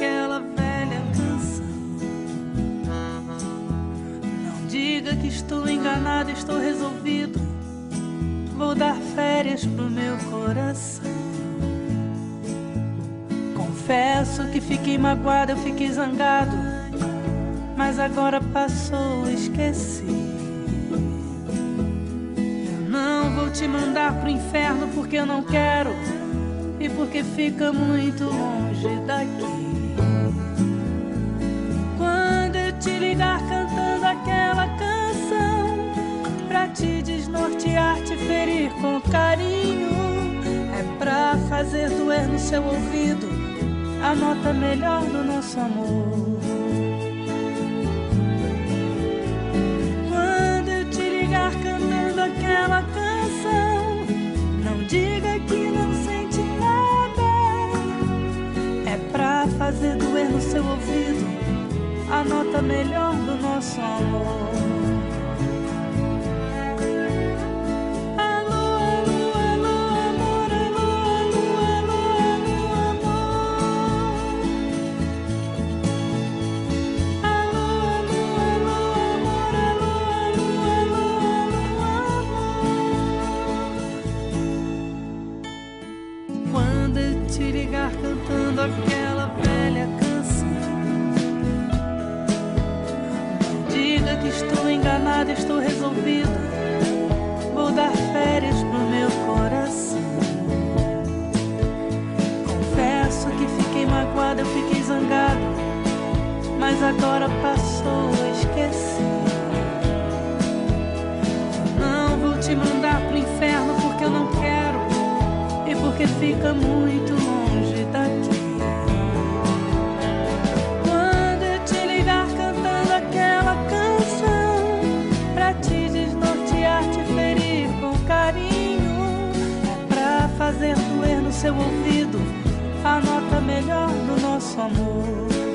aquela velha canção. Não diga que estou enganado, estou resolvido. Vou dar férias pro meu coração. Confesso que fiquei magoado, eu fiquei zangado. Mas agora passou, esqueci. Não vou te mandar pro inferno porque eu não quero e porque fica muito longe daqui. Te ligar cantando aquela canção, pra te desnortear, te ferir com carinho, é pra fazer doer no seu ouvido a nota melhor do nosso amor. Quando eu te ligar cantando aquela canção, não diga que não sente pra fazer doer no seu ouvido a nota melhor do nosso amor. Te ligar cantando aquela velha canção. Que estou enganado, estou resolvido. Vou dar férias pro meu coração. Confesso que fiquei magoado, eu fiquei zangado. Mas agora passou, esqueci. Não vou te mandar pro inferno porque eu não quero e porque fica muito no seu ouvido a nota melhor do nosso amor.